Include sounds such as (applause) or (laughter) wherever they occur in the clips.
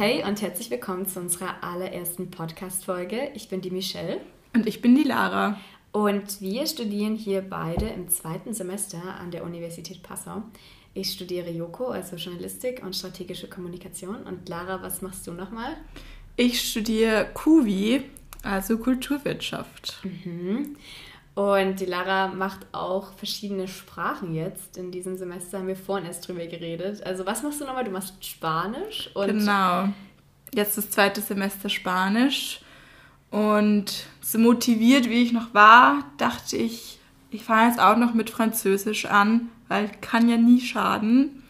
Hey und herzlich willkommen zu unserer allerersten Podcast-Folge. Ich bin die Michelle. Und ich bin die Lara. Und wir studieren hier beide im zweiten Semester an der Universität Passau. Ich studiere Joko, also Journalistik und strategische Kommunikation. Und Lara, was machst du nochmal? Ich studiere KUVI, also Kulturwirtschaft. Mhm. Und die Lara macht auch verschiedene Sprachen jetzt. In diesem Semester haben wir vorhin erst drüber geredet. Also was machst du nochmal? Du machst Spanisch und... Genau. Jetzt das zweite Semester Spanisch. Und so motiviert, wie ich noch war, dachte ich, ich fange jetzt auch noch mit Französisch an, weil kann ja nie schaden.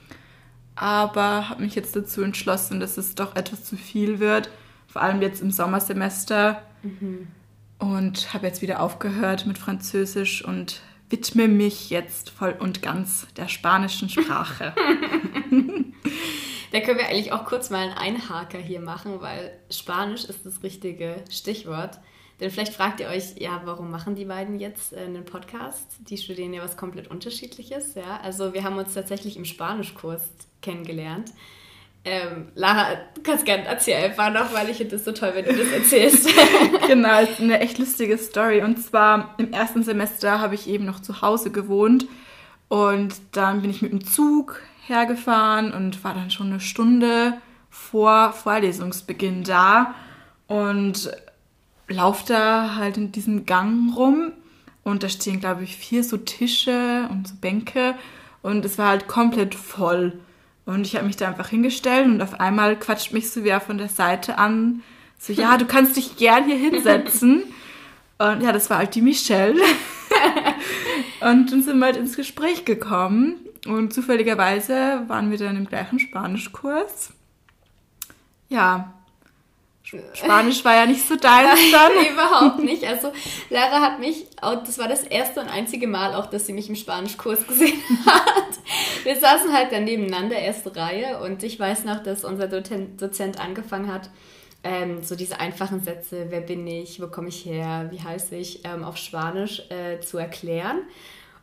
Aber habe mich jetzt dazu entschlossen, dass es doch etwas zu viel wird, vor allem jetzt im Sommersemester. Mhm. Und habe jetzt wieder aufgehört mit Französisch und widme mich jetzt voll und ganz der spanischen Sprache. (laughs) da können wir eigentlich auch kurz mal einen Einhaker hier machen, weil Spanisch ist das richtige Stichwort. Denn vielleicht fragt ihr euch, ja, warum machen die beiden jetzt äh, einen Podcast? Die studieren ja was komplett Unterschiedliches. Ja? Also wir haben uns tatsächlich im Spanischkurs kennengelernt. Ähm, Lara, du kannst gerne erzählen einfach noch, weil ich finde es so toll, wenn du das erzählst. (laughs) genau, ist eine echt lustige Story. Und zwar im ersten Semester habe ich eben noch zu Hause gewohnt und dann bin ich mit dem Zug hergefahren und war dann schon eine Stunde vor Vorlesungsbeginn da und laufe da halt in diesem Gang rum und da stehen, glaube ich, vier so Tische und so Bänke und es war halt komplett voll. Und ich habe mich da einfach hingestellt und auf einmal quatscht mich so wer von der Seite an. So, ja, du kannst dich gern hier hinsetzen. (laughs) Und ja, das war halt die Michelle. (laughs) und dann sind wir halt ins Gespräch gekommen. Und zufälligerweise waren wir dann im gleichen Spanischkurs. Ja, Spanisch war ja nicht so deins dann. (laughs) Überhaupt nicht. Also Lara hat mich, das war das erste und einzige Mal auch, dass sie mich im Spanischkurs gesehen (laughs) hat. Wir saßen halt dann nebeneinander, erste Reihe, und ich weiß noch, dass unser Dozent angefangen hat, ähm, so diese einfachen Sätze, wer bin ich, wo komme ich her, wie heiße ich, ähm, auf Spanisch äh, zu erklären.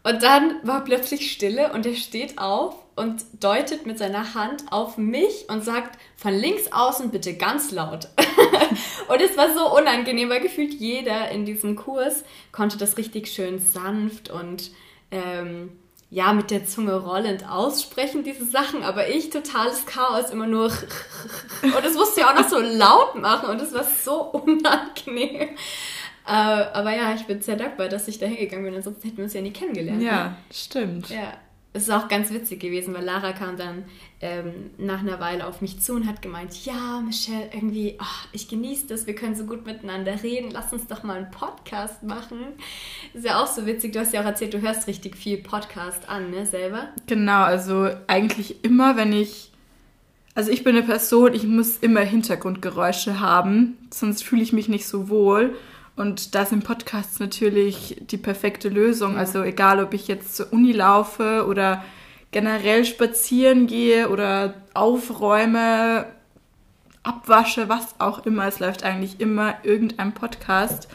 Und dann war plötzlich Stille und er steht auf und deutet mit seiner Hand auf mich und sagt von links außen bitte ganz laut. (laughs) und es war so unangenehm, weil gefühlt jeder in diesem Kurs konnte das richtig schön sanft und ähm, ja, mit der Zunge rollend aussprechen, diese Sachen, aber ich totales Chaos, immer nur (laughs) und das musste ja auch noch so laut machen und es war so (laughs) unangenehm. Äh, aber ja, ich bin sehr dankbar, dass ich da hingegangen bin, ansonsten hätten wir uns ja nie kennengelernt. Ja, ne? stimmt. Ja. Es ist auch ganz witzig gewesen, weil Lara kam dann ähm, nach einer Weile auf mich zu und hat gemeint, ja, Michelle, irgendwie, oh, ich genieße das, wir können so gut miteinander reden, lass uns doch mal einen Podcast machen. Ist ja auch so witzig, du hast ja auch erzählt, du hörst richtig viel Podcast an, ne, selber? Genau, also eigentlich immer, wenn ich, also ich bin eine Person, ich muss immer Hintergrundgeräusche haben, sonst fühle ich mich nicht so wohl. Und da sind Podcasts natürlich die perfekte Lösung. Ja. Also egal, ob ich jetzt zur Uni laufe oder generell spazieren gehe oder aufräume, abwasche, was auch immer. Es läuft eigentlich immer irgendein Podcast.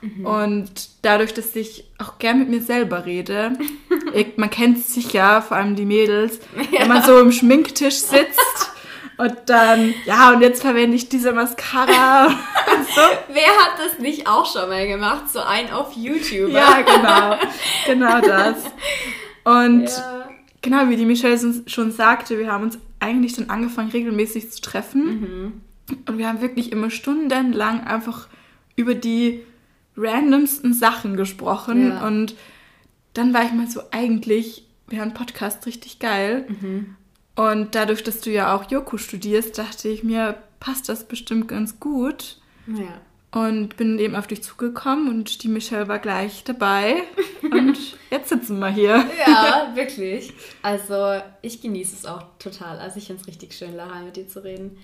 Mhm. Und dadurch, dass ich auch gern mit mir selber rede, (laughs) man kennt es sicher, vor allem die Mädels, ja. wenn man so im Schminktisch sitzt (laughs) und dann, ja, und jetzt verwende ich diese Mascara. (laughs) so. Wer hat das nicht auch schon mal gemacht? So ein auf YouTube. Ja, genau. Genau das. Und ja. genau, wie die Michelle schon sagte, wir haben uns eigentlich dann angefangen, regelmäßig zu treffen. Mhm. Und wir haben wirklich immer stundenlang einfach über die randomsten Sachen gesprochen. Ja. Und dann war ich mal so, eigentlich wäre ein Podcast richtig geil. Mhm. Und dadurch, dass du ja auch Yoku studierst, dachte ich mir, passt das bestimmt ganz gut. Ja. Und bin eben auf dich zugekommen und die Michelle war gleich dabei. Und (laughs) jetzt sitzen wir hier. Ja, (laughs) wirklich. Also ich genieße es auch total. Also ich finde es richtig schön, Lara, mit dir zu reden.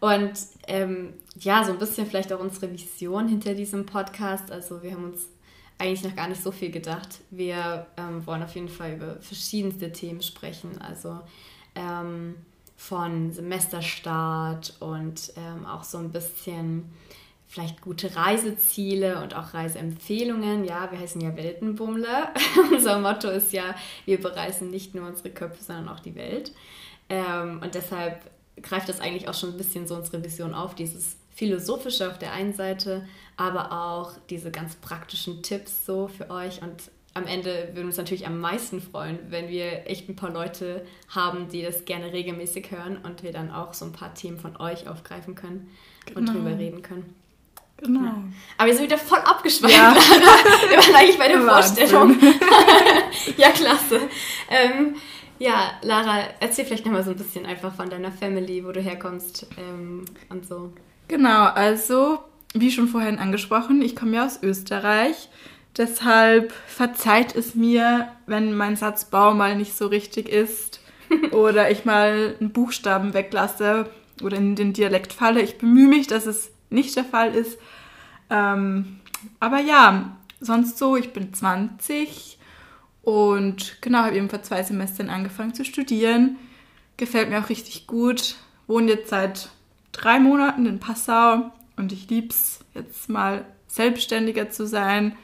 Und ähm, ja, so ein bisschen vielleicht auch unsere Vision hinter diesem Podcast. Also wir haben uns eigentlich noch gar nicht so viel gedacht. Wir ähm, wollen auf jeden Fall über verschiedenste Themen sprechen. Also ähm, von Semesterstart und ähm, auch so ein bisschen vielleicht gute Reiseziele und auch Reiseempfehlungen. Ja, wir heißen ja Weltenbummler. (laughs) Unser Motto ist ja, wir bereisen nicht nur unsere Köpfe, sondern auch die Welt. Ähm, und deshalb greift das eigentlich auch schon ein bisschen so unsere Vision auf, dieses philosophische auf der einen Seite, aber auch diese ganz praktischen Tipps so für euch und am Ende würden wir uns natürlich am meisten freuen, wenn wir echt ein paar Leute haben, die das gerne regelmäßig hören und wir dann auch so ein paar Themen von euch aufgreifen können genau. und drüber reden können. Genau. Ja. Aber wir sind wieder voll abgeschweift. Ja. (laughs) wir waren eigentlich bei der Vorstellung. (laughs) ja, klasse. Ähm, ja, Lara, erzähl vielleicht nochmal so ein bisschen einfach von deiner Family, wo du herkommst ähm, und so. Genau, also wie schon vorhin angesprochen, ich komme ja aus Österreich. Deshalb verzeiht es mir, wenn mein Satzbau mal nicht so richtig ist (laughs) oder ich mal einen Buchstaben weglasse oder in den Dialekt falle. Ich bemühe mich, dass es nicht der Fall ist. Ähm, aber ja, sonst so, ich bin 20 und genau, habe eben vor zwei Semestern angefangen zu studieren. Gefällt mir auch richtig gut. Wohne jetzt seit drei Monaten in Passau und ich liebe es, jetzt mal selbstständiger zu sein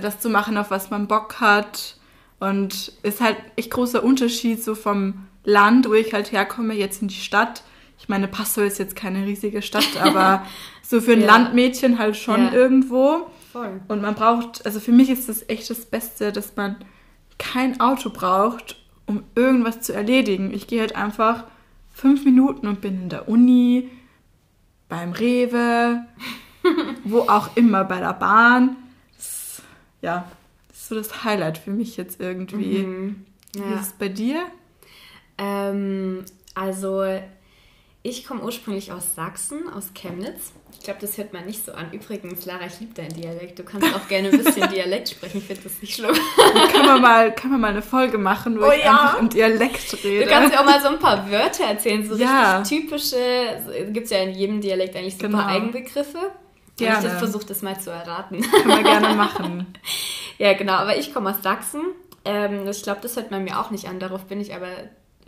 das zu machen, auf was man Bock hat. Und ist halt echt großer Unterschied so vom Land, wo ich halt herkomme, jetzt in die Stadt. Ich meine, Passau ist jetzt keine riesige Stadt, (laughs) aber so für ein ja. Landmädchen halt schon ja. irgendwo. Voll. Und man braucht, also für mich ist das echt das Beste, dass man kein Auto braucht, um irgendwas zu erledigen. Ich gehe halt einfach fünf Minuten und bin in der Uni, beim Rewe, (laughs) wo auch immer, bei der Bahn ja, das ist so das Highlight für mich jetzt irgendwie. Mhm. Ja. Wie ist es bei dir? Ähm, also, ich komme ursprünglich aus Sachsen, aus Chemnitz. Ich glaube, das hört man nicht so an. Übrigens, Lara, ich liebe deinen Dialekt. Du kannst auch gerne ein bisschen (laughs) Dialekt sprechen. Ich finde das nicht schlimm. Kann man, mal, kann man mal eine Folge machen, wo oh, ich ja. einfach im Dialekt rede. Du kannst ja auch mal so ein paar Wörter erzählen. So ja. richtig typische, gibt es ja in jedem Dialekt eigentlich so ein paar genau. Eigenbegriffe. Gerne. Ich versuche das mal zu erraten. Kann man gerne machen. (laughs) ja, genau. Aber ich komme aus Sachsen. Ähm, ich glaube, das hört man mir auch nicht an. Darauf bin ich aber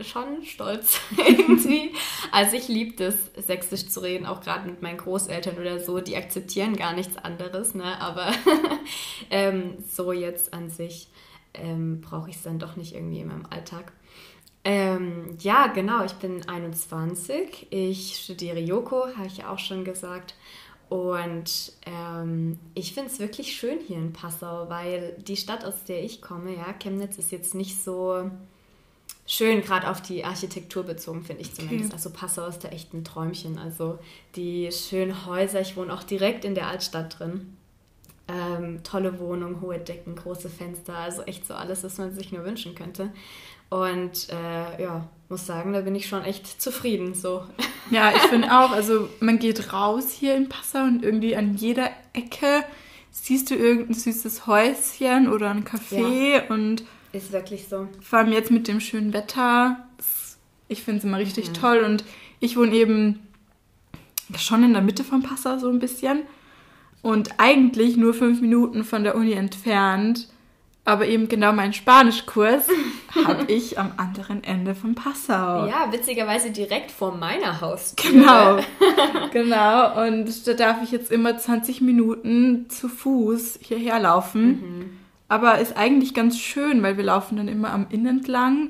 schon stolz (laughs) irgendwie. Also ich liebe das, Sächsisch zu reden, auch gerade mit meinen Großeltern oder so. Die akzeptieren gar nichts anderes, ne? Aber (laughs) ähm, so jetzt an sich ähm, brauche ich es dann doch nicht irgendwie in meinem Alltag. Ähm, ja, genau, ich bin 21. Ich studiere Joko, habe ich ja auch schon gesagt. Und ähm, ich finde es wirklich schön hier in Passau, weil die Stadt, aus der ich komme, ja, Chemnitz ist jetzt nicht so schön, gerade auf die Architektur bezogen, finde ich zumindest. Okay. Also Passau ist da echt ein Träumchen. Also die schönen Häuser, ich wohne auch direkt in der Altstadt drin. Ähm, tolle Wohnung, hohe Decken, große Fenster, also echt so alles, was man sich nur wünschen könnte. Und äh, ja, muss sagen, da bin ich schon echt zufrieden. So. (laughs) Ja, ich finde auch, also man geht raus hier in Passau und irgendwie an jeder Ecke siehst du irgendein süßes Häuschen oder ein Café ja, und ist wirklich so. Vor allem jetzt mit dem schönen Wetter, ich finde es immer richtig mhm. toll und ich wohne eben schon in der Mitte von Passau so ein bisschen und eigentlich nur fünf Minuten von der Uni entfernt aber eben genau meinen Spanischkurs (laughs) habe ich am anderen Ende von Passau. Ja, witzigerweise direkt vor meiner Haustür. Genau, (laughs) genau. Und da darf ich jetzt immer 20 Minuten zu Fuß hierher laufen. Mhm. Aber ist eigentlich ganz schön, weil wir laufen dann immer am Inn entlang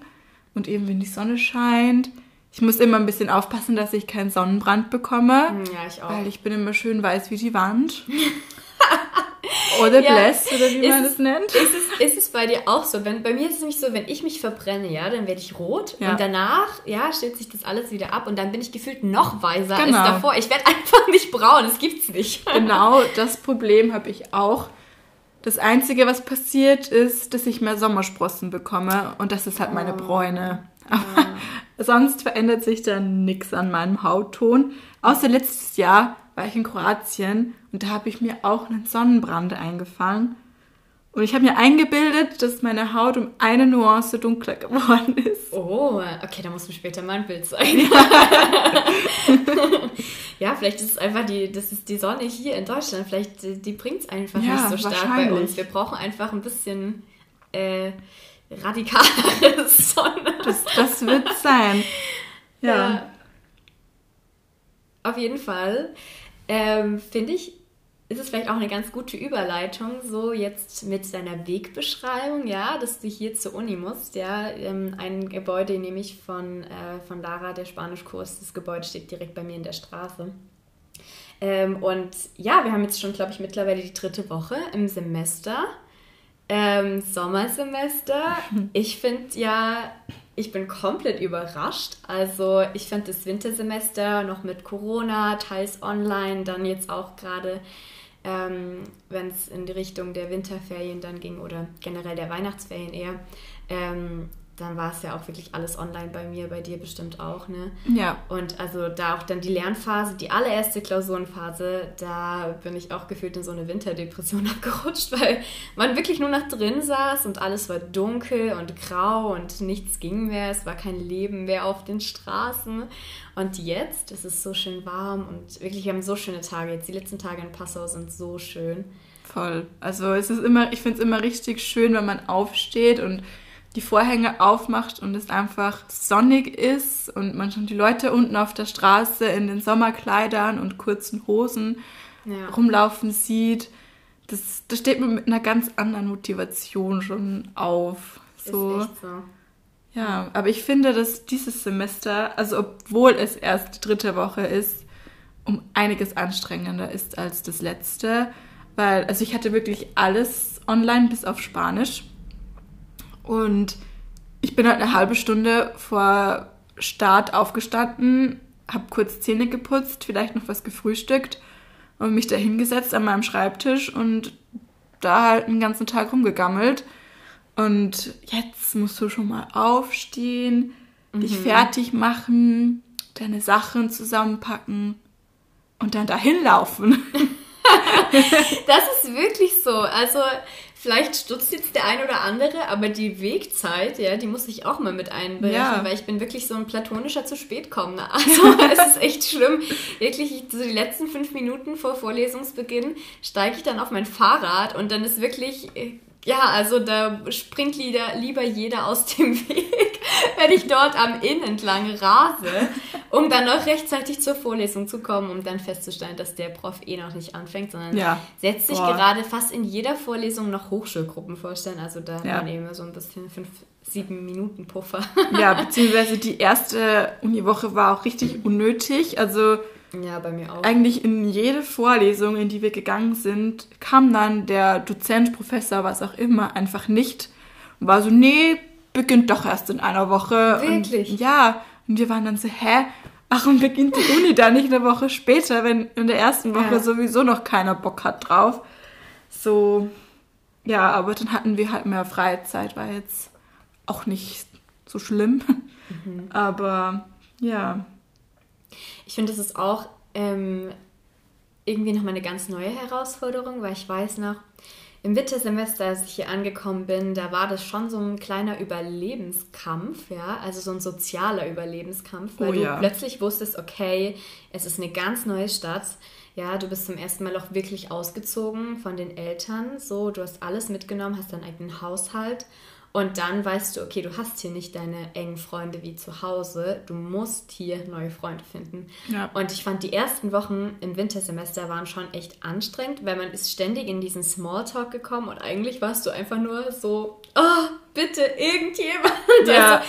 und eben wenn die Sonne scheint. Ich muss immer ein bisschen aufpassen, dass ich keinen Sonnenbrand bekomme. Ja, ich auch. Weil ich bin immer schön weiß wie die Wand. (laughs) Oder ja. Bless, oder wie ist man es nennt. Ist es, ist es bei dir auch so? Wenn, bei mir ist es nämlich so, wenn ich mich verbrenne, ja, dann werde ich rot ja. und danach, ja, stellt sich das alles wieder ab und dann bin ich gefühlt noch weiser genau. als davor. Ich werde (laughs) einfach nicht braun, das gibt's nicht. (laughs) Genau, das Problem habe ich auch. Das Einzige, was passiert, ist, dass ich mehr Sommersprossen bekomme und das ist halt meine oh. Bräune. Aber. Sonst verändert sich dann nichts an meinem Hautton. Außer letztes Jahr war ich in Kroatien und da habe ich mir auch einen Sonnenbrand eingefangen. Und ich habe mir eingebildet, dass meine Haut um eine Nuance dunkler geworden ist. Oh, okay, da muss mir später mal ein Bild zeigen. (laughs) ja, vielleicht ist es einfach die, das ist die Sonne hier in Deutschland. Vielleicht die, die bringt es einfach ja, nicht so stark bei uns. Wir brauchen einfach ein bisschen äh, radikalere (laughs) Sonne. Das, das wird sein. ja. ja. Auf jeden Fall ähm, finde ich ist es vielleicht auch eine ganz gute Überleitung, so jetzt mit deiner Wegbeschreibung, ja, dass du hier zur Uni musst, ja. Ähm, ein Gebäude nehme ich von, äh, von Lara, der Spanischkurs. Das Gebäude steht direkt bei mir in der Straße. Ähm, und ja, wir haben jetzt schon, glaube ich, mittlerweile die dritte Woche im Semester. Ähm, Sommersemester. (laughs) Ich finde ja, ich bin komplett überrascht. Also ich fand das Wintersemester noch mit Corona, teils online, dann jetzt auch gerade, ähm, wenn es in die Richtung der Winterferien dann ging oder generell der Weihnachtsferien eher, ähm, dann war es ja auch wirklich alles online bei mir, bei dir bestimmt auch, ne? Ja. Und also da auch dann die Lernphase, die allererste Klausurenphase, da bin ich auch gefühlt in so eine Winterdepression (laughs) abgerutscht, weil man wirklich nur noch drin saß und alles war dunkel und grau und nichts ging mehr, es war kein Leben mehr auf den Straßen. Und jetzt, es ist so schön warm und wirklich, wir haben so schöne Tage. Jetzt die letzten Tage in Passau sind so schön. Voll. Also es ist immer, ich finde es immer richtig schön, wenn man aufsteht und die Vorhänge aufmacht und es einfach sonnig ist und man schon die Leute unten auf der Straße in den Sommerkleidern und kurzen Hosen ja. rumlaufen sieht. Das, das steht man mit einer ganz anderen Motivation schon auf. So. Ist echt so. Ja, aber ich finde, dass dieses Semester, also obwohl es erst die dritte Woche ist, um einiges anstrengender ist als das letzte. Weil, also ich hatte wirklich alles online bis auf Spanisch. Und ich bin halt eine halbe Stunde vor Start aufgestanden, habe kurz Zähne geputzt, vielleicht noch was gefrühstückt und mich da hingesetzt an meinem Schreibtisch und da halt den ganzen Tag rumgegammelt. Und jetzt musst du schon mal aufstehen, mhm. dich fertig machen, deine Sachen zusammenpacken und dann dahin laufen. (laughs) das ist wirklich so. Also vielleicht stutzt jetzt der ein oder andere, aber die Wegzeit, ja, die muss ich auch mal mit einberechnen, ja. weil ich bin wirklich so ein platonischer zu spät kommender. (laughs) Also es ist echt schlimm. Wirklich, so die letzten fünf Minuten vor Vorlesungsbeginn steige ich dann auf mein Fahrrad und dann ist wirklich äh, ja, also da springt lieber, lieber jeder aus dem (laughs) Weg, wenn ich dort am Inn entlang rase, um dann noch rechtzeitig zur Vorlesung zu kommen, um dann festzustellen, dass der Prof eh noch nicht anfängt, sondern ja. setzt sich Boah. gerade fast in jeder Vorlesung noch Hochschulgruppen vorstellen. Also da ja. hat man eben so ein bisschen fünf, sieben Minuten Puffer. (laughs) Ja, beziehungsweise die erste Uniwoche war auch richtig unnötig. Also ja, bei mir auch. Eigentlich in jede Vorlesung, in die wir gegangen sind, kam dann der Dozent, Professor, was auch immer, einfach nicht und war so, nee, beginnt doch erst in einer Woche. Wirklich? Und, ja. Und wir waren dann so, hä? Warum beginnt die Uni da nicht eine Woche später, wenn in der ersten Woche ja. sowieso noch keiner Bock hat drauf? So, ja, aber dann hatten wir halt mehr Freizeit, war jetzt auch nicht so schlimm. Mhm. (laughs) Aber ja, ich finde, das ist auch ähm, irgendwie nochmal eine ganz neue Herausforderung, weil ich weiß noch, im Wintersemester, als ich hier angekommen bin, da war das schon so ein kleiner Überlebenskampf, ja, also so ein sozialer Überlebenskampf, weil oh, du ja. plötzlich wusstest, okay, es ist eine ganz neue Stadt, ja, du bist zum ersten Mal auch wirklich ausgezogen von den Eltern, so, du hast alles mitgenommen, hast deinen eigenen Haushalt und dann weißt du, okay, du hast hier nicht deine engen Freunde wie zu Hause. Du musst hier neue Freunde finden. Ja. Und ich fand, die ersten Wochen im Wintersemester waren schon echt anstrengend, weil man ist ständig in diesen Smalltalk gekommen und eigentlich warst du einfach nur so, oh, bitte irgendjemand. (laughs) Ja. Also,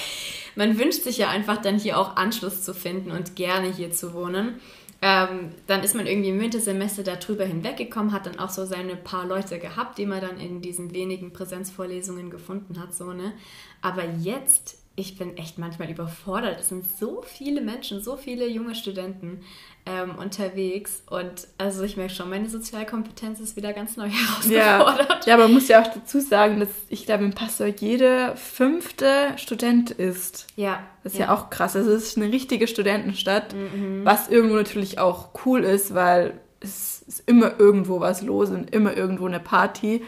man wünscht sich ja einfach dann hier auch Anschluss zu finden und gerne hier zu wohnen. Ähm, dann ist man irgendwie im Wintersemester darüber hinweggekommen, hat dann auch so seine paar Leute gehabt, die man dann in diesen wenigen Präsenzvorlesungen gefunden hat, so, ne? Aber jetzt, ich bin echt manchmal überfordert. Es sind so viele Menschen, so viele junge Studenten ähm, unterwegs. Und also ich merke schon, meine Sozialkompetenz ist wieder ganz neu (laughs) herausgefordert. Ja, ja aber man muss ja auch dazu sagen, dass ich glaube, im Passau jede fünfte Student ist. Ja. Das ist ja, ja auch krass. Also es ist eine richtige Studentenstadt, mhm. was irgendwo natürlich auch cool ist, weil es ist immer irgendwo was los und immer irgendwo eine Party.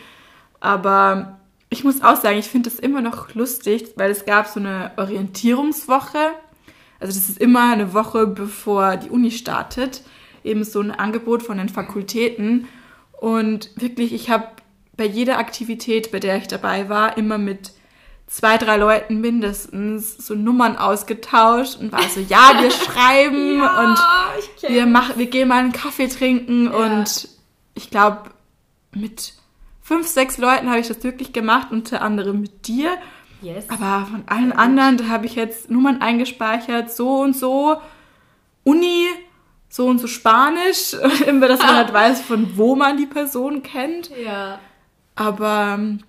Aber ich muss auch sagen, ich finde das immer noch lustig, weil es gab so eine Orientierungswoche also das ist immer eine Woche bevor die Uni startet, eben so ein Angebot von den Fakultäten. Und wirklich, ich habe bei jeder Aktivität, bei der ich dabei war, immer mit zwei, drei Leuten mindestens so Nummern ausgetauscht und war so, ja, wir (laughs) schreiben ja, und wir machen, wir gehen mal einen Kaffee trinken ja. und ich glaube, mit fünf, sechs Leuten habe ich das wirklich gemacht, unter anderem mit dir. Yes. Aber von allen anderen, da habe ich jetzt Nummern eingespeichert, so und so, Uni, so und so Spanisch, (laughs) immer, dass man (laughs) halt weiß, von wo man die Person kennt. Ja. Aber ähm,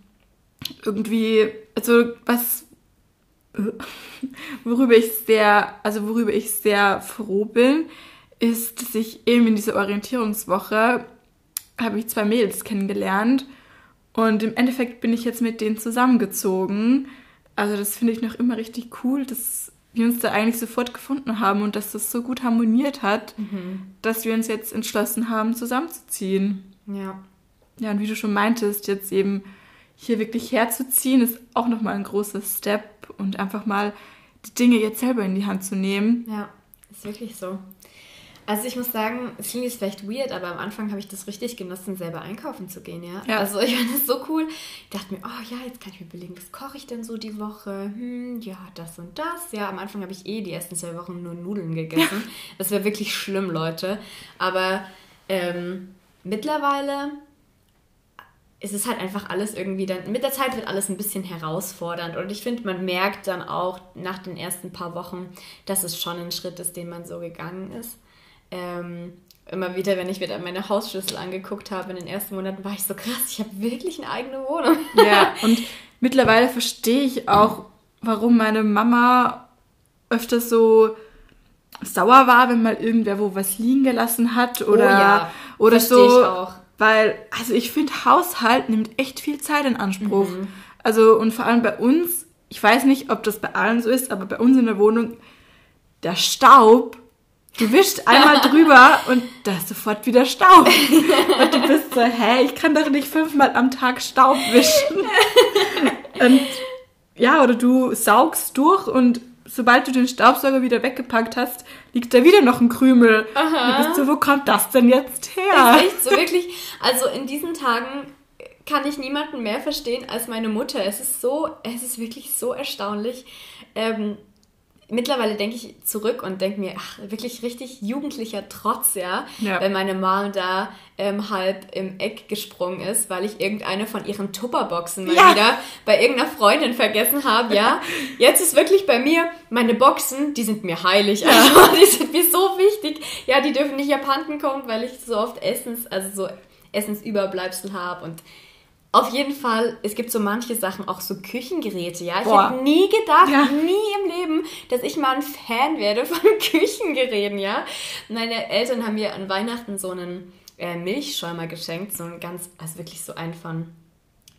irgendwie, also was, (laughs) worüber ich sehr, also worüber ich sehr froh bin, ist, dass ich eben in dieser Orientierungswoche habe ich zwei Mädels kennengelernt und im Endeffekt bin ich jetzt mit denen zusammengezogen. Also das finde ich noch immer richtig cool, dass wir uns da eigentlich sofort gefunden haben und dass das so gut harmoniert hat, Mhm. dass wir uns jetzt entschlossen haben, zusammenzuziehen. Ja. Ja, und wie du schon meintest, jetzt eben hier wirklich herzuziehen, ist auch nochmal ein großer Step und einfach mal die Dinge jetzt selber in die Hand zu nehmen. Ja, ist wirklich so. Also ich muss sagen, es klingt jetzt vielleicht weird, aber am Anfang habe ich das richtig genossen, selber einkaufen zu gehen, ja. Ja. Also ich fand das so cool. Ich dachte mir, oh ja, jetzt kann ich mir überlegen, was koche ich denn so die Woche? Hm, ja, das und das. Ja, am Anfang habe ich eh die ersten zwei Wochen nur Nudeln gegessen. Das wäre wirklich schlimm, Leute. Aber ähm, mittlerweile ist es halt einfach alles irgendwie dann, mit der Zeit wird alles ein bisschen herausfordernd und ich finde, man merkt dann auch nach den ersten paar Wochen, dass es schon ein Schritt ist, den man so gegangen ist. Ähm, immer wieder, wenn ich wieder meine Hausschlüssel angeguckt habe in den ersten Monaten, war ich so krass, ich habe wirklich eine eigene Wohnung. Ja, (laughs) und mittlerweile verstehe ich auch, warum meine Mama öfters so sauer war, wenn mal irgendwer wo was liegen gelassen hat oder, Oh ja, oder verstehe so. ich auch. Weil, also ich finde, Haushalt nimmt echt viel Zeit in Anspruch. Mhm. Also, und vor allem bei uns, ich weiß nicht, ob das bei allen so ist, aber bei uns in der Wohnung, der Staub, du wischst einmal (laughs) drüber und da ist sofort wieder Staub. Und du bist so, hä, ich kann doch nicht fünfmal am Tag Staub wischen. Und ja, oder du saugst durch und sobald du den Staubsauger wieder weggepackt hast, liegt da wieder noch ein Krümel. Und du bist so, wo kommt das denn jetzt her? ist echt so wirklich, also in diesen Tagen kann ich niemanden mehr verstehen als meine Mutter. Es ist so, es ist wirklich so erstaunlich. Ähm, mittlerweile denke ich zurück und denke mir, ach, wirklich richtig jugendlicher Trotz, ja, Ja. wenn meine Mom da ähm, halb im Eck gesprungen ist, weil ich irgendeine von ihren Tupperboxen mal Ja. wieder bei irgendeiner Freundin vergessen habe, ja. (laughs) Jetzt ist wirklich bei mir, meine Boxen, die sind mir heilig, also (laughs) die sind mir so wichtig. Ja, die dürfen nicht abhanden kommen, weil ich so oft Essens, also so Essensüberbleibsel habe und auf jeden Fall, es gibt so manche Sachen, auch so Küchengeräte, ja. Ich Boah. hätte nie gedacht, Ja. nie im Leben, dass ich mal ein Fan werde von (laughs) Küchengeräten, ja. Meine Eltern haben mir an Weihnachten so einen äh, Milchschäumer geschenkt, so ein ganz, also wirklich so einen von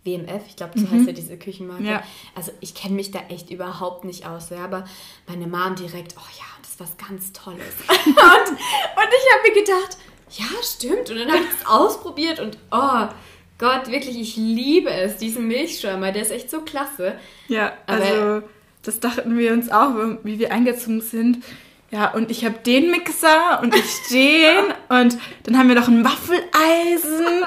WMF, ich glaube, so heißt ja diese Küchenmarke. Ja. Also ich kenne mich da echt überhaupt nicht aus, ja, aber meine Mom direkt, oh ja, das ist was ganz Tolles. (laughs) und, und ich habe mir gedacht, ja, stimmt. Und dann habe ich es ausprobiert und oh Gott, wirklich, ich liebe es, diesen Milchschäumer, der ist echt so klasse. Ja, Aber- also das dachten wir uns auch, wie wir eingezogen sind. Ja, und ich habe den Mixer und ich den (laughs) und dann haben wir noch ein Waffeleisen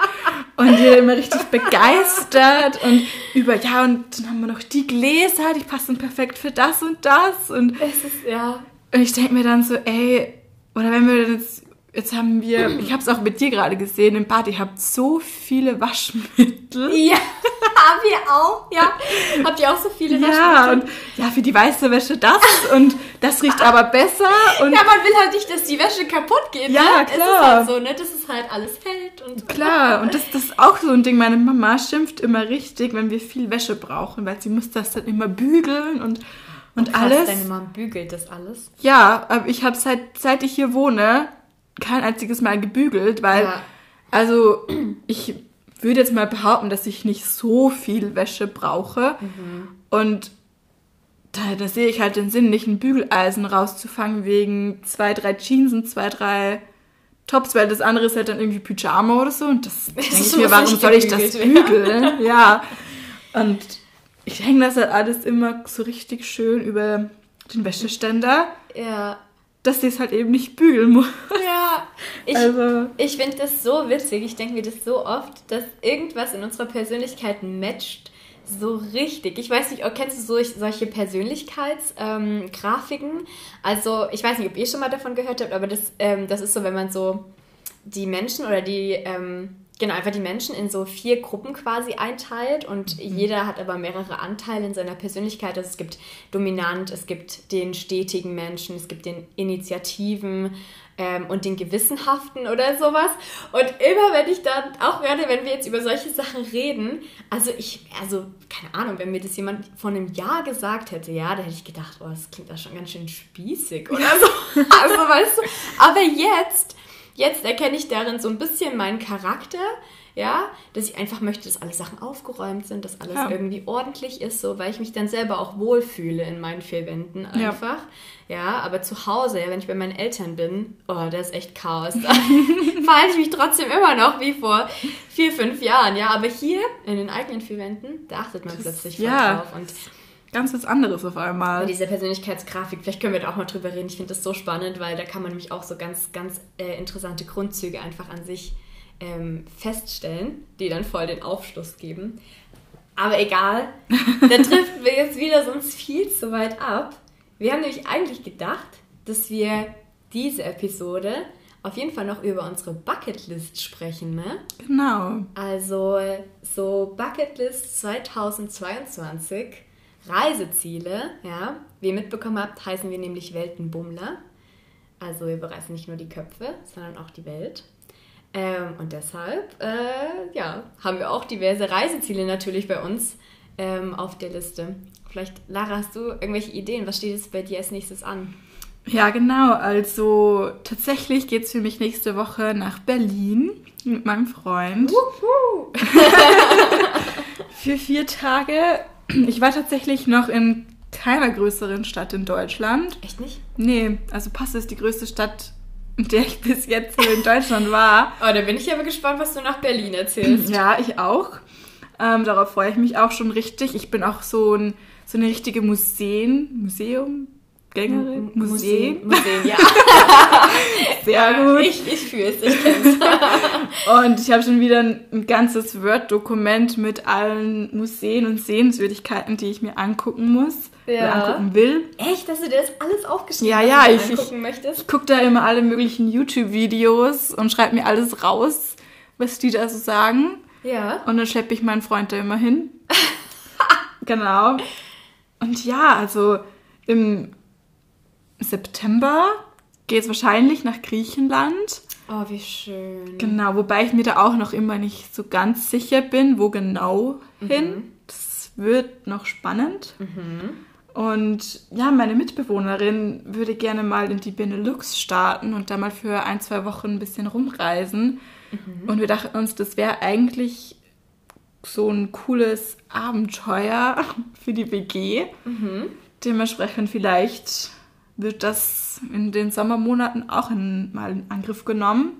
und wir immer richtig begeistert und über, ja, und dann haben wir noch die Gläser, die passen perfekt für das und das und, Es ist, ja, und ich denke mir dann so, ey, oder wenn wir jetzt, jetzt haben wir, ich habe es auch mit dir gerade gesehen im Bad, ihr habt so viele Waschmittel. (laughs) ja, haben wir auch, ja. Habt ihr auch so viele Ja, Waschmittel? und ja, für die weiße Wäsche das und das riecht aber besser und Ja, man will halt nicht, dass die Wäsche kaputt geht. Ja, ne? Es ist klar. halt so, ne? Dass es halt alles hält und klar, und das, das ist auch so ein Ding, meine Mama schimpft immer richtig, wenn wir viel Wäsche brauchen, weil sie muss das dann immer bügeln und, und Krass, alles. Deine Mom bügelt das alles. Ja, aber ich habe seit, seit ich hier wohne kein einziges Mal gebügelt, weil, Ja. also ich würde jetzt mal behaupten, dass ich nicht so viel Wäsche brauche und da, da sehe ich halt den Sinn, nicht ein Bügeleisen rauszufangen wegen zwei, drei Jeans und zwei, drei Tops, weil das andere ist halt dann irgendwie Pyjama oder so und das (laughs) denke ich mir, warum soll ich das bügeln? ja. Und ich hänge das halt alles immer so richtig schön über den Wäscheständer Ja. Dass sie es halt eben nicht bügeln muss. Ja. Ich, Also, Ich finde das so witzig, ich denke mir das so oft, dass irgendwas in unserer Persönlichkeit matcht so richtig. Ich weiß nicht, oh, kennst du so, solche Persönlichkeitsgrafiken? Ähm, also, ich weiß nicht, ob ihr schon mal davon gehört habt, aber das, ähm, das ist so, wenn man so die Menschen oder die ähm, genau, einfach die Menschen in so vier Gruppen quasi einteilt und mhm. jeder hat aber mehrere Anteile in seiner Persönlichkeit. Also es gibt dominant, es gibt den stetigen Menschen, es gibt den Initiativen ähm, und den Gewissenhaften oder sowas. Und immer wenn ich dann, auch gerade wenn wir jetzt über solche Sachen reden, also ich, also keine Ahnung, wenn mir das jemand vor einem Jahr gesagt hätte, ja, da hätte ich gedacht, oh, das klingt da schon ganz schön spießig oder so. (laughs) also weißt du, aber jetzt Jetzt erkenne ich darin so ein bisschen meinen Charakter, ja, dass ich einfach möchte, dass alle Sachen aufgeräumt sind, dass alles ja. irgendwie ordentlich ist, so, weil ich mich dann selber auch wohlfühle in meinen vier Wänden einfach. Ja. ja, aber zu Hause, ja, wenn ich bei meinen Eltern bin, oh, das ist echt Chaos. (laughs) Da verhalte ich mich trotzdem immer noch wie vor vier, fünf Jahren, ja, aber hier in den eigenen vier Wänden, da achtet man das, plötzlich ja. drauf und ganz was anderes auf einmal. Bei dieser Persönlichkeitsgrafik, vielleicht können wir da auch mal drüber reden. Ich finde das so spannend, weil da kann man nämlich auch so ganz, ganz äh, interessante Grundzüge einfach an sich ähm, feststellen, die dann voll den Aufschluss geben. Aber egal, (laughs) da trifft wir jetzt wieder sonst viel zu weit ab. Wir haben nämlich eigentlich gedacht, dass wir diese Episode auf jeden Fall noch über unsere Bucketlist sprechen, ne? Genau. Also so Bucketlist 2022 Reiseziele, ja, wie ihr mitbekommen habt, heißen wir nämlich Weltenbummler. Also wir bereisen nicht nur die Köpfe, sondern auch die Welt. Ähm, und deshalb, äh, ja, haben wir auch diverse Reiseziele natürlich bei uns ähm, auf der Liste. Vielleicht, Lara, hast du irgendwelche Ideen? Was steht jetzt bei dir als nächstes an? Ja, genau. Also tatsächlich geht es für mich nächste Woche nach Berlin mit meinem Freund. (laughs) für vier Tage ich war tatsächlich noch in keiner größeren Stadt in Deutschland. Echt nicht? Nee, also Passau ist die größte Stadt, in der ich bis jetzt in Deutschland war. oh, da bin ich aber gespannt, was du nach Berlin erzählst. Ja, ich auch. Ähm, darauf freue ich mich auch schon richtig. Ich bin auch so, ein, so eine richtige Museen, Museum, Gängerin? Museen? Museen, ja. (laughs) Sehr gut. Ich, ich fühle es, ich kenne es. (laughs) und ich habe schon wieder ein, ganzes Word-Dokument mit allen Museen und Sehenswürdigkeiten, die ich mir angucken muss. Ja. Oder angucken will. Echt, dass du dir das alles aufgeschrieben ja, ja, ich, angucken ich, möchtest? Ich gucke da immer alle möglichen YouTube-Videos und schreibe mir alles raus, was die da so sagen. Ja. Und dann schleppe ich meinen Freund da immer hin. (laughs) genau. Und ja, also im September geht es wahrscheinlich nach Griechenland. Oh, wie schön. Genau, wobei ich mir da auch noch immer nicht so ganz sicher bin, wo genau mhm. hin. Das wird noch spannend. Mhm. Und ja, meine Mitbewohnerin würde gerne mal in die Benelux starten und da mal für ein, zwei Wochen ein bisschen rumreisen. Mhm. Und wir dachten uns, das wäre eigentlich so ein cooles Abenteuer (laughs) für die WG. Mhm. Dementsprechend vielleicht wird das in den Sommermonaten auch in, mal in Angriff genommen.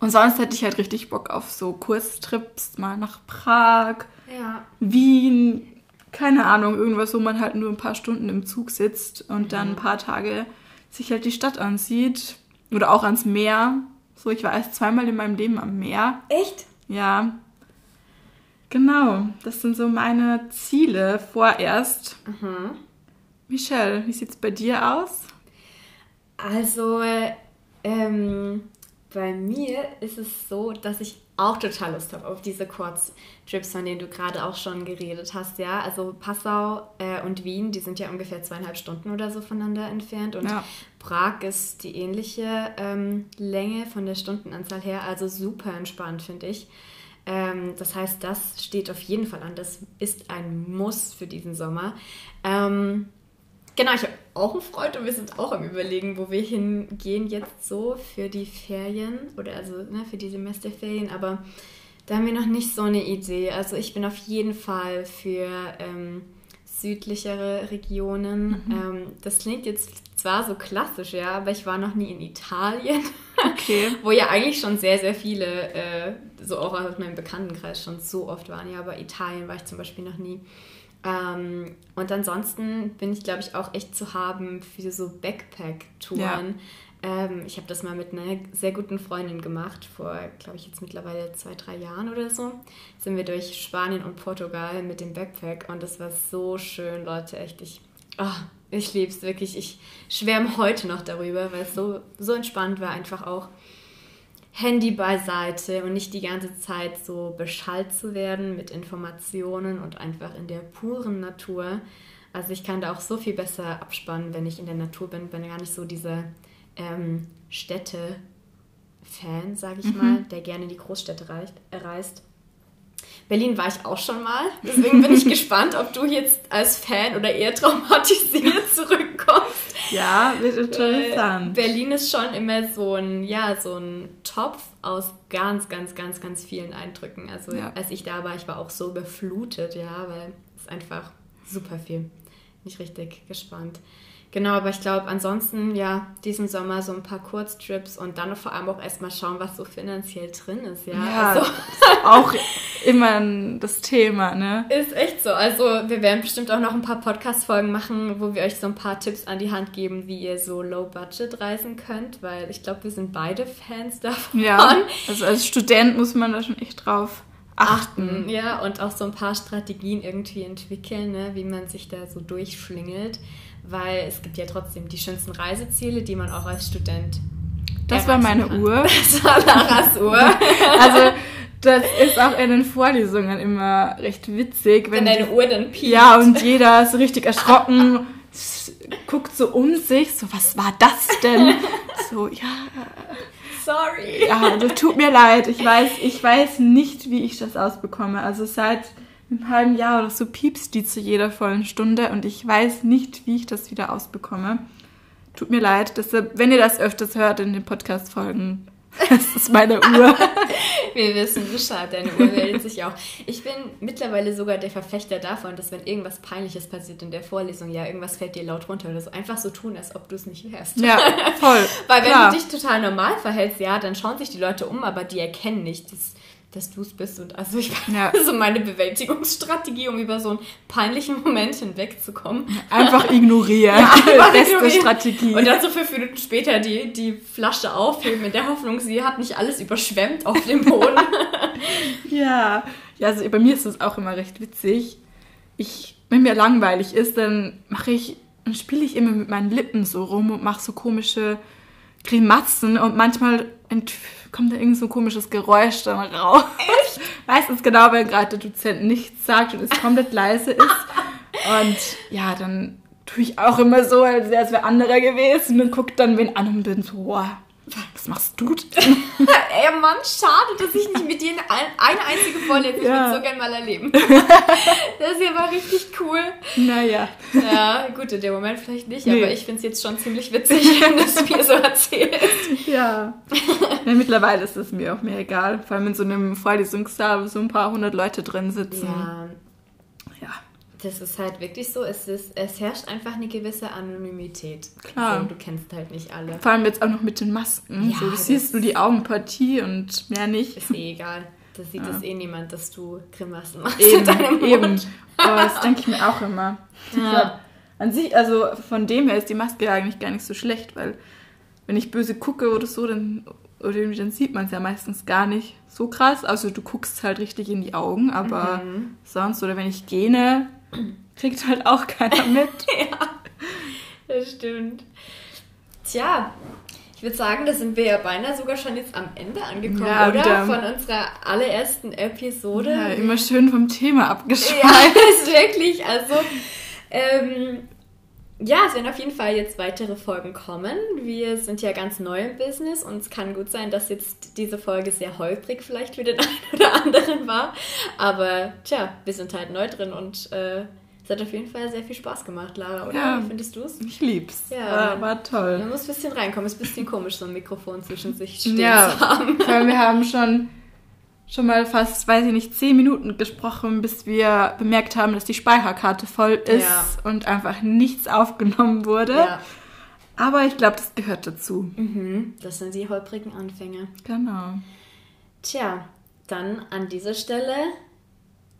Und sonst hätte ich halt richtig Bock auf so Kurztrips, mal nach Prag, ja. Wien, keine Ahnung, irgendwas, wo man halt nur ein paar Stunden im Zug sitzt und mhm. dann ein paar Tage sich halt die Stadt ansieht. Oder auch ans Meer. So, ich war erst zweimal in meinem Leben am Meer. Echt? Ja. Genau, das sind so meine Ziele vorerst. Mhm. Michelle, wie sieht es bei dir aus? Also, ähm, bei mir ist es so, dass ich auch total Lust habe auf diese Kurztrips, von denen du gerade auch schon geredet hast, ja. Also Passau äh, und Wien, die sind ja ungefähr zweieinhalb Stunden oder so voneinander entfernt und ja. Prag ist die ähnliche ähm, Länge von der Stundenanzahl her, also super entspannt, finde ich. Ähm, das heißt, das steht auf jeden Fall an. Das ist ein Muss für diesen Sommer. Ähm, Genau, ich habe auch einen Freund und wir sind auch am Überlegen, wo wir hingehen jetzt so für die Ferien oder also ne, für die Semesterferien, aber da haben wir noch nicht so eine Idee. Also ich bin auf jeden Fall für ähm, südlichere Regionen. Mhm. Ähm, das klingt jetzt zwar so klassisch, ja, aber ich war noch nie in Italien, okay. (laughs) wo ja eigentlich schon sehr, sehr viele, äh, so auch aus meinem Bekanntenkreis schon so oft waren, ja, aber Italien war ich zum Beispiel noch nie. Ähm, und ansonsten bin ich, glaube ich, auch echt zu haben für so Backpack-Touren. Ja. Ähm, ich habe das mal mit einer sehr guten Freundin gemacht, vor, glaube ich, jetzt mittlerweile zwei, drei Jahren oder so. Sind wir durch Spanien und Portugal mit dem Backpack und das war so schön, Leute, echt. Ich, oh, ich liebe es wirklich. Ich schwärme heute noch darüber, weil es so, so entspannt war, einfach auch Handy beiseite und nicht die ganze Zeit so beschallt zu werden mit Informationen und einfach in der puren Natur. Also ich kann da auch so viel besser abspannen, wenn ich in der Natur bin. Bin gar nicht so diese ähm, Städte-Fan, sage ich mhm. mal, der gerne in die Großstädte reicht, reist. Berlin war ich auch schon mal. Deswegen bin ich (laughs) gespannt, ob du jetzt als Fan oder eher traumatisiert (laughs) zurückkommst. Ja, wird interessant. Berlin ist schon immer so ein, ja, so ein Topf aus ganz, ganz, ganz, ganz vielen Eindrücken. Also ja. als ich da war, ich war auch so überflutet, ja, weil es einfach super viel. Bin ich richtig gespannt. Genau, aber ich glaube, ansonsten, ja, diesen Sommer so ein paar Kurztrips und dann vor allem auch erstmal schauen, was so finanziell drin ist, ja. ja also. (laughs) auch immer das Thema, ne? Ist echt so. Also, wir werden bestimmt auch noch ein paar Podcast-Folgen machen, wo wir euch so ein paar Tipps an die Hand geben, wie ihr so low-budget reisen könnt, weil ich glaube, wir sind beide Fans davon. Ja, also als Student muss man da schon echt drauf achten. Ja, und auch so ein paar Strategien irgendwie entwickeln, ne, wie man sich da so durchschlingelt weil es gibt ja trotzdem die schönsten Reiseziele, die man auch als Student. Das war meine kann. Uhr. (laughs) Das war Laras Uhr. (laughs) also das ist auch in den Vorlesungen immer recht witzig. Wenn, wenn deine die, Uhr dann piept. Ja, und jeder ist richtig erschrocken, (laughs) guckt so um sich, so, was war das denn? so, ja. Sorry. Ja, das tut mir leid. Ich weiß, ich weiß nicht, wie ich das ausbekomme. Also seit einem halben Jahr oder so piepst die zu jeder vollen Stunde und ich weiß nicht, wie ich das wieder ausbekomme. Tut mir leid, deshalb, wenn ihr das öfters hört in den Podcast-Folgen, (laughs) das ist meine Uhr. (laughs) Wir wissen Bescheid, deine Uhr meldet sich auch. Ich bin mittlerweile sogar der Verfechter davon, dass wenn irgendwas Peinliches passiert in der Vorlesung, ja, irgendwas fällt dir laut runter oder so, einfach so tun, als ob du es nicht hörst. Ja, voll. (laughs) Weil wenn Klar. du dich total normal verhältst, ja, dann schauen sich die Leute um, aber die erkennen nicht. Das dass du es bist. Und also ich ja. (laughs) so meine Bewältigungsstrategie, um über so einen peinlichen Moment hinwegzukommen. Einfach (laughs) ignorieren. Ja, einfach Beste ignorieren. Strategie. Und dann so fünf Minuten später die, die Flasche aufheben, in der Hoffnung, sie hat nicht alles überschwemmt auf dem Boden. (laughs) ja. Ja, also bei mir ist das auch immer recht witzig. Ich, wenn mir langweilig ist, dann mache ich, dann spiele ich immer mit meinen Lippen so rum und mache so komische Grimassen und manchmal kommt da irgend so ein komisches Geräusch dann raus. Echt? (laughs) Meistens genau, wenn gerade der Dozent nichts sagt und es komplett leise ist. (laughs) Und ja, dann tue ich auch immer so, als wäre es wer anderer gewesen und gucke dann wen an und bin so, wow, was machst du denn? (laughs) Ey, Mann, schade, dass ich nicht mit dir eine einzige Vorlesung ja. ich so gerne mal erleben. (laughs) das ja mal richtig cool. Naja. Ja, gut, in dem Moment vielleicht nicht, nee. aber ich finde es jetzt schon ziemlich witzig, (laughs) wenn du es mir so erzählst. Ja. ja. Mittlerweile ist es mir auch mehr egal. Vor allem in so einem Vorlesungssaal, wo so ein paar hundert Leute drin sitzen. Ja, das ist halt wirklich so, es, ist, es herrscht einfach eine gewisse Anonymität. Klar. Also, du kennst halt nicht alle. Vor allem jetzt auch noch mit den Masken. Ja, so, du siehst nur die Augenpartie und mehr nicht. Ist eh egal. Das sieht ja. das eh niemand, dass du Grimassen machst eben. Eben. Aber das denke ich mir auch immer. Ja. Glaub, an sich, also von dem her ist die Maske ja eigentlich gar nicht so schlecht, weil wenn ich böse gucke oder so, dann, oder dann sieht man es ja meistens gar nicht so krass. Also du guckst halt richtig in die Augen, aber mhm. sonst, oder wenn ich gähne, (clears throat) kriegt halt auch keiner mit. (laughs) ja, das stimmt. Tja, ich würde sagen, da sind wir ja beinahe sogar schon jetzt am Ende angekommen, ja, oder? Wieder. Von unserer allerersten Episode. Ja, immer schön vom Thema abgeschweift. Ja, (laughs) ist wirklich. Also, ähm, ja, es werden auf jeden Fall jetzt weitere Folgen kommen. Wir sind ja ganz neu im Business und es kann gut sein, dass jetzt diese Folge sehr holprig vielleicht für den (laughs) einen oder anderen war. Aber tja, wir sind halt neu drin und äh, es hat auf jeden Fall sehr viel Spaß gemacht, Lara, oder? Ja, Wie findest du es? Ich lieb's. Ja, war, toll. Man muss ein bisschen reinkommen. Es ist ein bisschen komisch, so ein Mikrofon zwischen sich stehen ja, zu haben. Weil wir haben schon schon mal fast, weiß ich nicht, zehn Minuten gesprochen, bis wir bemerkt haben, dass die Speicherkarte voll ist ja. und einfach nichts aufgenommen wurde. Ja. Aber ich glaube, das gehört dazu. Mhm, das sind die holprigen Anfänge. Genau. Tja, dann an dieser Stelle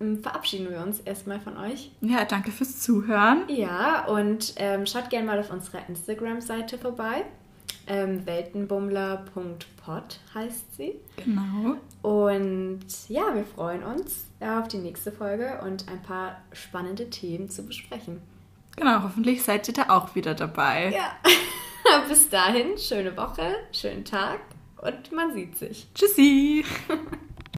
ähm, verabschieden wir uns erstmal von euch. Ja, danke fürs Zuhören. Ja, und ähm, schaut gerne mal auf unserer Instagram-Seite vorbei. Ähm, Weltenbummler.pod heißt sie. Genau. Und ja, wir freuen uns auf die nächste Folge und ein paar spannende Themen zu besprechen. Genau, hoffentlich seid ihr da auch wieder dabei. Ja. (laughs) Bis dahin, schöne Woche, schönen Tag und man sieht sich. Tschüssi. (laughs)